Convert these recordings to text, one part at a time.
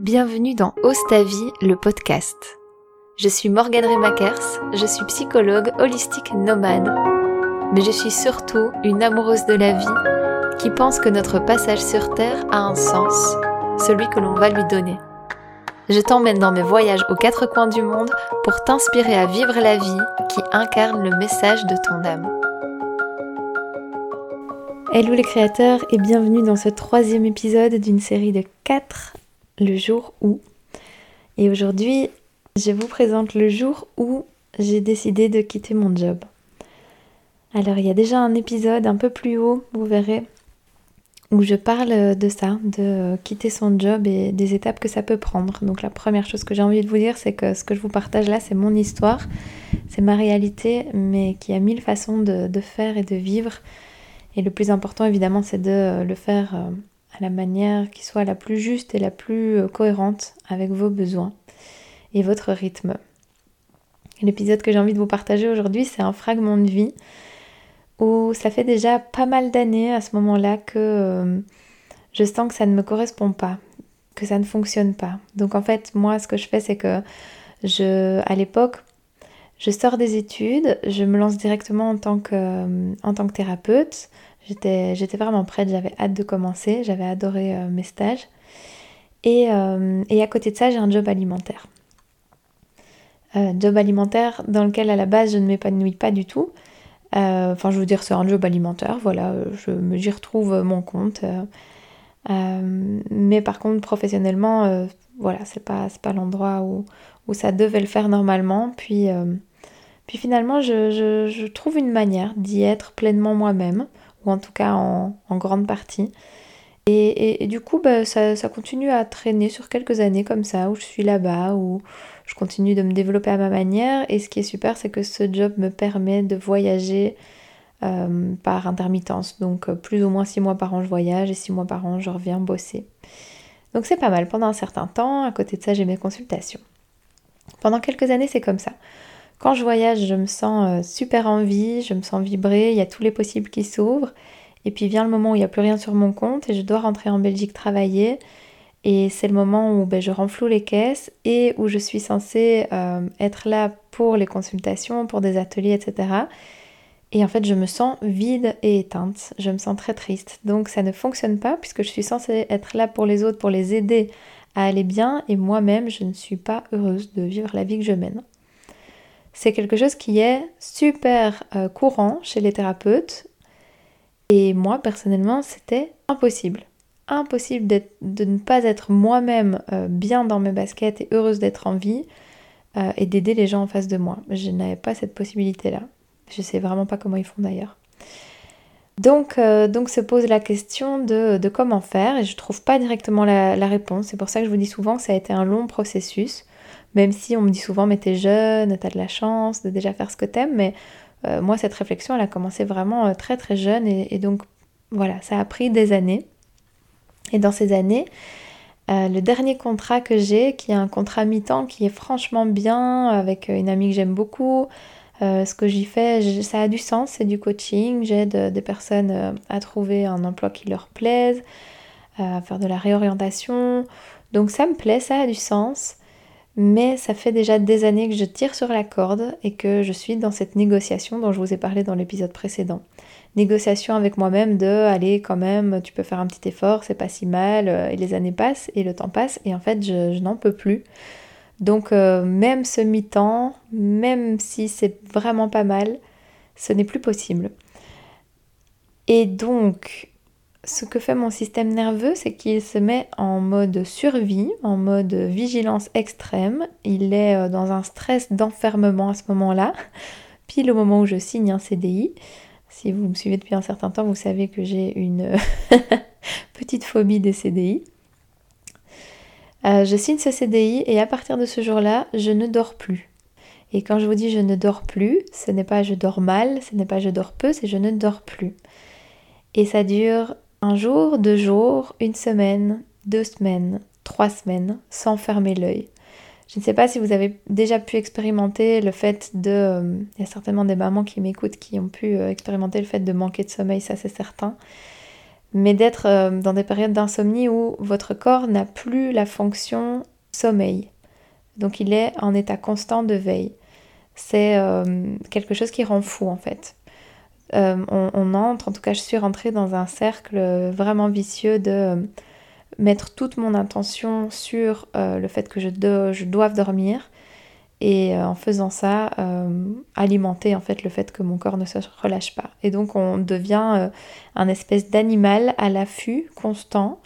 Bienvenue dans Ose ta vie, le podcast. Je suis Morgane Remakers, je suis psychologue holistique nomade. Mais je suis surtout une amoureuse de la vie qui pense que notre passage sur Terre a un sens, celui que l'on va lui donner. Je t'emmène dans mes voyages aux quatre coins du monde pour t'inspirer à vivre la vie qui incarne le message de ton âme. Hello les créateurs et bienvenue dans ce troisième épisode d'une série de quatre le jour où. Et aujourd'hui, je vous présente le jour où j'ai décidé de quitter mon job. Alors, il y a déjà un épisode un peu plus haut, vous verrez, où je parle de ça, de quitter son job et des étapes que ça peut prendre. Donc, la première chose que j'ai envie de vous dire, c'est que ce que je vous partage là, c'est mon histoire, c'est ma réalité, mais qui a mille façons de, de faire et de vivre. Et le plus important, évidemment, c'est de le faire euh, la manière qui soit la plus juste et la plus euh, cohérente avec vos besoins et votre rythme. L'épisode que j'ai envie de vous partager aujourd'hui, c'est un fragment de vie où ça fait déjà pas mal d'années à ce moment-là que euh, je sens que ça ne me correspond pas, que ça ne fonctionne pas. Donc en fait, moi, ce que je fais, c'est que je, à l'époque, je sors des études, je me lance directement en tant que, euh, en tant que thérapeute. J'étais, j'étais vraiment prête, j'avais hâte de commencer, j'avais adoré euh, mes stages. Et, euh, et, à côté de ça, j'ai un job alimentaire. job alimentaire dans lequel à la base je ne m'épanouis pas du tout. Enfin, je veux dire, c'est un job alimentaire, voilà, je j'y retrouve mon compte. mais par contre, professionnellement, voilà, c'est pas, c'est pas l'endroit où, où ça devait le faire normalement. Puis puis finalement, je, trouve une manière d'y être pleinement moi-même, ou en tout cas en, grande partie. Et, du coup, bah, ça, continue à traîner sur quelques années comme ça, où je suis là-bas, où je continue de me développer à ma manière. Et ce qui est super, c'est que ce job me permet de voyager euh, par intermittence. Donc euh, plus ou moins six mois par an, je voyage, et six mois par an, je reviens bosser. Donc c'est pas mal. Pendant un certain temps, à côté de ça, j'ai mes consultations. Pendant quelques années, c'est comme ça. Quand je voyage, je me sens euh, super en vie, je me sens vibrer, il y a tous les possibles qui s'ouvrent. Et puis vient le moment où il n'y a plus rien sur mon compte et je dois rentrer en Belgique travailler. Et c'est le moment où ben, je renfloue les caisses et où je suis censée euh, être là pour les consultations, pour des ateliers, etc. Et en fait, je me sens vide et éteinte. Je me sens très triste. Donc ça ne fonctionne pas puisque je suis censée être là pour les autres, pour les aider à aller bien. Et moi-même, je ne suis pas heureuse de vivre la vie que je mène c'est quelque chose qui est super euh, courant chez les thérapeutes. Et moi, personnellement, c'était impossible. Impossible de ne pas être moi-même euh, bien dans mes baskets et heureuse d'être en vie euh, et d'aider les gens en face de moi. Je n'avais pas cette possibilité-là. Je sais vraiment pas comment ils font d'ailleurs. Donc, donc se pose la question de, comment faire et je trouve pas directement la, la réponse. C'est pour ça que je vous dis souvent que ça a été un long processus. Même si on me dit souvent, mais t'es jeune, t'as de la chance de déjà faire ce que t'aimes, mais euh, moi, cette réflexion, elle a commencé vraiment euh, très très jeune, et, donc voilà, ça a pris des années. Et dans ces années, euh, le dernier contrat que j'ai, qui est un contrat mi-temps, qui est franchement bien, avec une amie que j'aime beaucoup, ce que j'y fais, ça a du sens, c'est du coaching, j'aide des personnes à trouver un emploi qui leur plaise, à faire de la réorientation. Donc ça me plaît, ça a du sens mais ça fait déjà des années que je tire sur la corde et que je suis dans cette négociation dont je vous ai parlé dans l'épisode précédent. Négociation avec moi-même de aller quand même, tu peux faire un petit effort, c'est pas si mal, euh, et les années passent et le temps passe et en fait je, n'en peux plus. Donc euh, même ce mi-temps, même si c'est vraiment pas mal, ce n'est plus possible. Et donc ce que fait mon système nerveux, c'est qu'il se met en mode survie, en mode vigilance extrême. Il est euh, dans un stress d'enfermement à ce moment-là, pile au moment où je signe un CDI. Si vous me suivez depuis un certain temps, vous savez que j'ai une petite phobie des CDI. Euh, je signe ce CDI et à partir de ce jour-là, je ne dors plus. Et quand je vous dis je ne dors plus, ce n'est pas je dors mal, ce n'est pas je dors peu, c'est je ne dors plus. Et ça dure un jour, deux jours, une semaine, deux semaines, trois semaines, sans fermer l'œil. Je ne sais pas si vous avez déjà pu expérimenter le fait de... Euh, il y a certainement des mamans qui m'écoutent qui ont pu euh, expérimenter le fait de manquer de sommeil, ça c'est certain. mais d'être euh, dans des périodes d'insomnie où votre corps n'a plus la fonction sommeil. Donc il est en état constant de veille. C'est quelque chose qui rend fou en fait. Euh, on, entre, en tout cas je suis rentrée dans un cercle vraiment vicieux de mettre toute mon intention sur le fait que je, je doive dormir. Et en faisant ça alimenter en fait le fait que mon corps ne se relâche pas. Et donc on devient un espèce d'animal à l'affût constant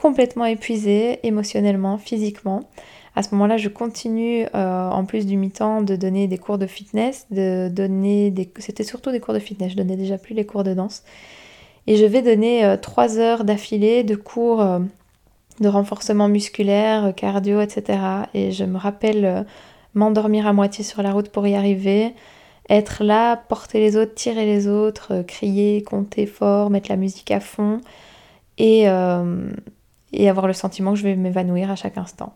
complètement épuisé émotionnellement physiquement à ce moment-là, je continue, euh, en plus du mi-temps, de donner des cours de fitness, de donner des... C'était surtout des cours de fitness, je donnais déjà plus les cours de danse. Et je vais donner euh, trois heures d'affilée de cours euh, de renforcement musculaire, cardio, etc. Et je me rappelle m'endormir à moitié sur la route pour y arriver, être là, porter les autres, tirer les autres, crier, compter fort, mettre la musique à fond et, et avoir le sentiment que je vais m'évanouir à chaque instant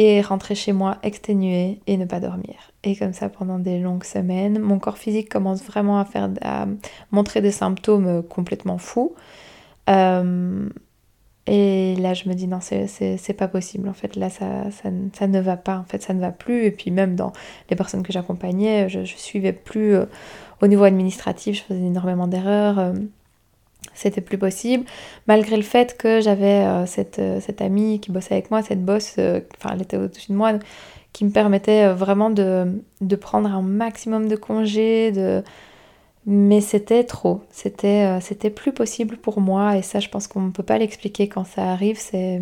et rentrer chez moi exténuée et ne pas dormir. Et comme ça pendant des longues semaines, mon corps physique commence vraiment à faire à montrer des symptômes complètement fous. Euh, et là, je me dis non, c'est pas possible. En fait, là, ça, ça, ça, ne va pas. En fait, ça ne va plus. Et puis même dans les personnes que j'accompagnais, je, suivais plus euh, au niveau administratif. Je faisais énormément d'erreurs. Euh, c'était plus possible, malgré le fait que j'avais euh, cette, euh, cette, amie qui bossait avec moi, cette bosse, euh, enfin elle était au-dessus de moi, qui me permettait vraiment de, prendre un maximum de congés, de... mais c'était trop, c'était c'était plus possible pour moi, et ça je pense qu'on ne peut pas l'expliquer quand ça arrive, c'est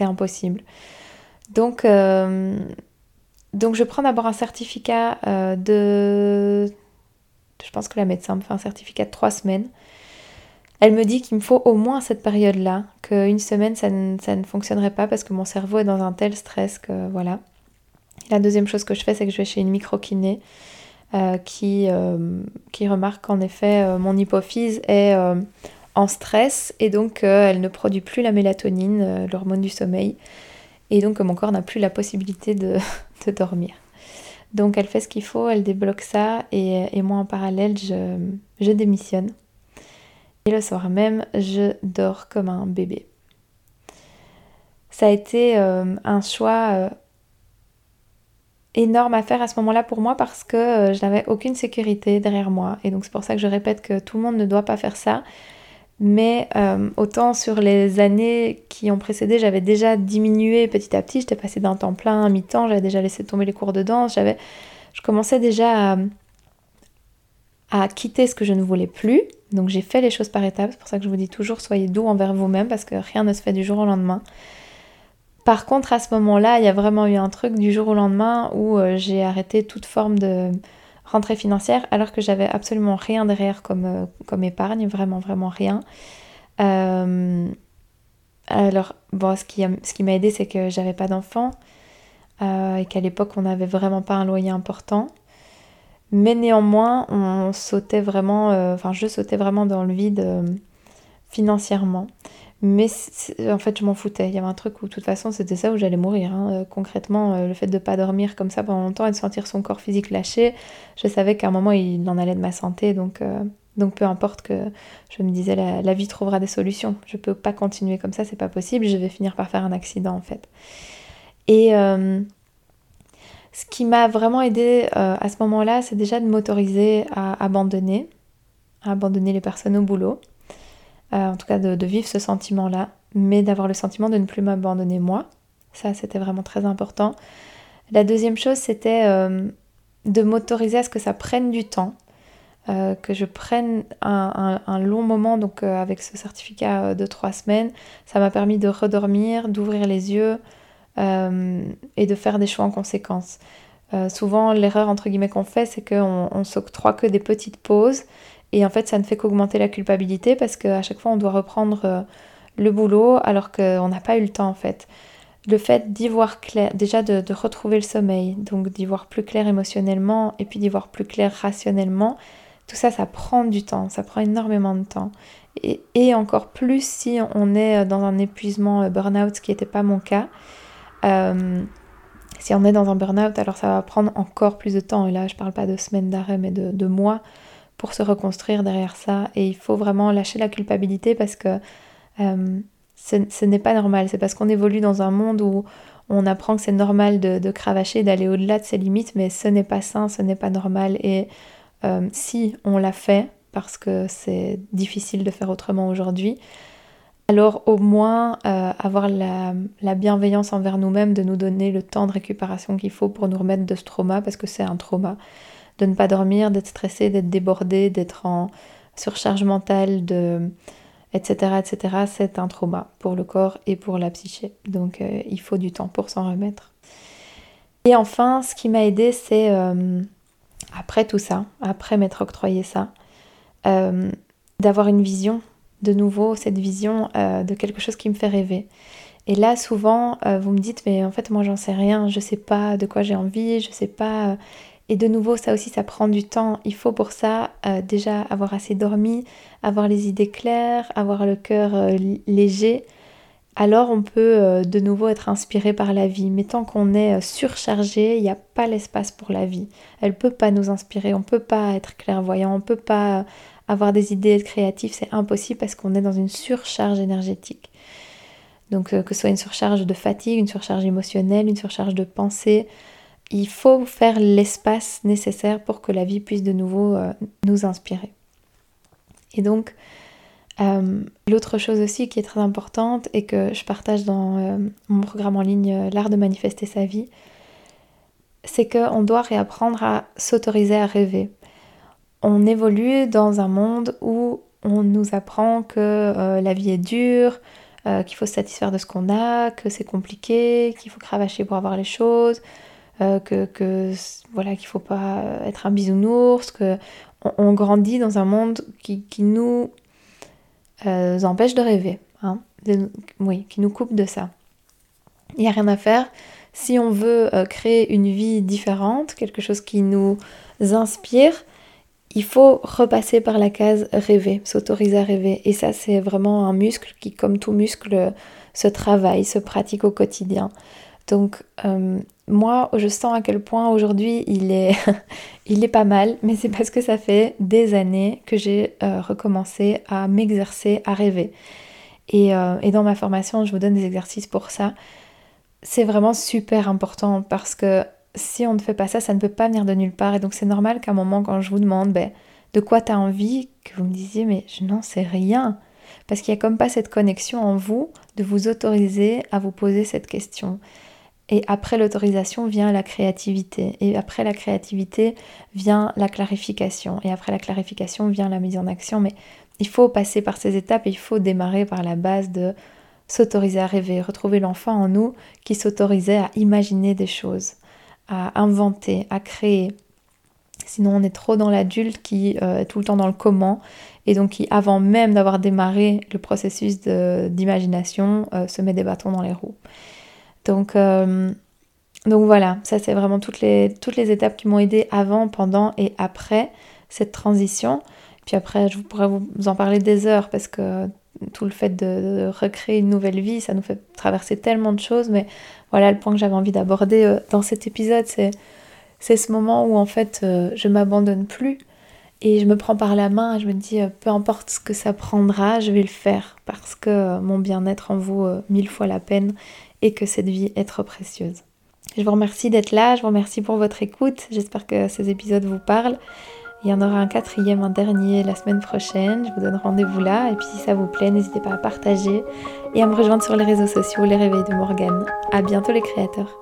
impossible. Donc, donc je prends d'abord un certificat de... Je pense que la médecin me fait un certificat de trois semaines elle me dit qu'il me faut au moins cette période-là, qu'une semaine ça ne, fonctionnerait pas parce que mon cerveau est dans un tel stress que voilà. la deuxième chose que je fais, c'est que je vais chez une micro-kiné euh, qui, euh, qui remarque qu'en effet euh, mon hypophyse est en stress et donc elle ne produit plus la mélatonine, l'hormone du sommeil, et donc mon corps n'a plus la possibilité de, de, dormir. Donc elle fait ce qu'il faut, elle débloque ça et, moi en parallèle je démissionne et le soir même, je dors comme un bébé. Ça a été euh, un choix euh, énorme à faire à ce moment-là pour moi parce que euh, je n'avais aucune sécurité derrière moi. Et donc c'est pour ça que je répète que tout le monde ne doit pas faire ça. Mais autant sur les années qui ont précédé, j'avais déjà diminué petit à petit. J'étais passée d'un temps plein à mi-temps, j'avais déjà laissé tomber les cours de danse. J'avais, je commençais déjà à, à quitter ce que je ne voulais plus. Donc j'ai fait les choses par étapes, c'est pour ça que je vous dis toujours soyez doux envers vous-même parce que rien ne se fait du jour au lendemain. Par contre, à ce moment-là, il y a vraiment eu un truc du jour au lendemain où euh, j'ai arrêté toute forme de rentrée financière alors que j'avais absolument rien derrière comme, euh, comme épargne, vraiment, vraiment rien. Euh, alors, bon, ce qui, ce qui m'a aidé, c'est que j'avais pas d'enfant et qu'à l'époque, on n'avait vraiment pas un loyer important. Mais néanmoins, on sautait vraiment, euh, enfin je sautais vraiment dans le vide euh, financièrement. Mais en fait, je m'en foutais. Il y avait un truc où, de toute façon, c'était ça où j'allais mourir. Hein. Euh, concrètement, le fait de ne pas dormir comme ça pendant longtemps et de sentir son corps physique lâché, je savais qu'à un moment, il en allait de ma santé. Donc, donc peu importe que je me disais, la, vie trouvera des solutions. Je ne peux pas continuer comme ça, c'est pas possible. Je vais finir par faire un accident, en fait. Et ce qui m'a vraiment aidé euh, à ce moment-là, c'est déjà de m'autoriser à abandonner, à abandonner les personnes au boulot, euh, en tout cas de, vivre ce sentiment-là, mais d'avoir le sentiment de ne plus m'abandonner moi. Ça, c'était vraiment très important. La deuxième chose, c'était euh, de m'autoriser à ce que ça prenne du temps, que je prenne un, long moment, donc avec ce certificat de trois semaines, ça m'a permis de redormir, d'ouvrir les yeux, et de faire des choix en conséquence. Euh, souvent, l'erreur entre guillemets qu'on fait, c'est qu'on on, s'octroie que des petites pauses et en fait, ça ne fait qu'augmenter la culpabilité parce qu'à chaque fois, on doit reprendre euh, le boulot alors qu'on n'a pas eu le temps en fait. Le fait d'y voir clair, déjà de, de, retrouver le sommeil, donc d'y voir plus clair émotionnellement et puis d'y voir plus clair rationnellement, tout ça, ça prend du temps, ça prend énormément de temps. Et, et encore plus si on est dans un épuisement burn-out, ce qui n'était pas mon cas. Euh, si on est dans un burn-out, alors ça va prendre encore plus de temps. Et là, je parle pas de semaines d'arrêt, mais de, mois pour se reconstruire derrière ça. Et il faut vraiment lâcher la culpabilité parce que euh, ce, n'est pas normal. C'est parce qu'on évolue dans un monde où on apprend que c'est normal de, cravacher, d'aller au-delà de ses limites, mais ce n'est pas sain, ce n'est pas normal. Et euh, si on l'a fait, parce que c'est difficile de faire autrement aujourd'hui, alors au moins euh, avoir la, la, bienveillance envers nous-mêmes, de nous donner le temps de récupération qu'il faut pour nous remettre de ce trauma, parce que c'est un trauma. De ne pas dormir, d'être stressé, d'être débordé, d'être en surcharge mentale, etc., etc., c'est un trauma pour le corps et pour la psyché. Donc euh, il faut du temps pour s'en remettre. Et enfin, ce qui m'a aidé, c'est euh, après tout ça, après m'être octroyé ça, d'avoir une vision, de nouveau, cette vision de quelque chose qui me fait rêver. Et là, souvent, vous me dites, mais en fait, moi, j'en sais rien, je sais pas de quoi j'ai envie, je sais pas. Et de nouveau, ça aussi, ça prend du temps. Il faut pour ça euh, déjà avoir assez dormi, avoir les idées claires, avoir le cœur euh, léger. Alors on peut euh, de nouveau être inspiré par la vie. Mais tant qu'on est surchargé, il n'y a pas l'espace pour la vie. Elle ne peut pas nous inspirer, on ne peut pas être clairvoyant, on ne peut pas avoir des idées, être créatif. C'est impossible parce qu'on est dans une surcharge énergétique. Donc que ce soit une surcharge de fatigue, une surcharge émotionnelle, une surcharge de pensée, il faut faire l'espace nécessaire pour que la vie puisse de nouveau euh, nous inspirer. Et donc, euh, l'autre chose aussi qui est très importante et que je partage dans euh, mon programme en ligne L'art de manifester sa vie, c'est qu'on doit réapprendre à s'autoriser à rêver. On évolue dans un monde où on nous apprend que la vie est dure, qu'il faut se satisfaire de ce qu'on a, que c'est compliqué, qu'il faut cravacher pour avoir les choses, euh, que, voilà qu'il faut pas être un bisounours, que on, grandit dans un monde qui, nous euh, empêche de rêver, hein, qui nous coupe de ça. Il n'y a rien à faire. Si on veut euh, créer une vie différente, quelque chose qui nous inspire, il faut repasser par la case rêver, s'autoriser à rêver. Et ça, c'est vraiment un muscle qui, comme tout muscle, se travaille, se pratique au quotidien. Donc euh, moi, je sens à quel point aujourd'hui il est, pas mal, mais c'est parce que ça fait des années que j'ai euh, recommencé à m'exercer, à rêver. Euh, et, dans ma formation, je vous donne des exercices pour ça. C'est vraiment super important parce que si on ne fait pas ça, ça ne peut pas venir de nulle part. Et donc c'est normal qu'à un moment, quand je vous demande ben, de quoi tu as envie, que vous me disiez mais je n'en sais rien. Parce qu'il n'y a comme pas cette connexion en vous de vous autoriser à vous poser cette question. Et après l'autorisation vient la créativité. Et après la créativité vient la clarification. Et après la clarification vient la mise en action. Mais il faut passer par ces étapes et il faut démarrer par la base de s'autoriser à rêver, retrouver l'enfant en nous qui s'autorisait à imaginer des choses, à inventer, à créer. Sinon on est trop dans l'adulte qui euh, est tout le temps dans le comment et donc qui avant même d'avoir démarré le processus d'imagination euh, se met des bâtons dans les roues. Donc, euh, donc voilà, ça c'est vraiment toutes les, toutes les étapes qui m'ont aidé avant, pendant et après cette transition. Puis après, je pourrais vous en parler des heures parce que tout le fait de, recréer une nouvelle vie, ça nous fait traverser tellement de choses. Mais voilà, le point que j'avais envie d'aborder euh, dans cet épisode, c'est, ce moment où en fait euh, je m'abandonne plus et je me prends par la main je me dis peu importe ce que ça prendra, je vais le faire parce que mon bien-être en vaut mille fois la peine et que cette vie est trop précieuse. Je vous remercie d'être là, je vous remercie pour votre écoute, j'espère que ces épisodes vous parlent. Il y en aura un quatrième, un dernier la semaine prochaine. Je vous donne rendez-vous là. Et puis si ça vous plaît, n'hésitez pas à partager et à me rejoindre sur les réseaux sociaux, les réveils de Morgane. À bientôt les créateurs.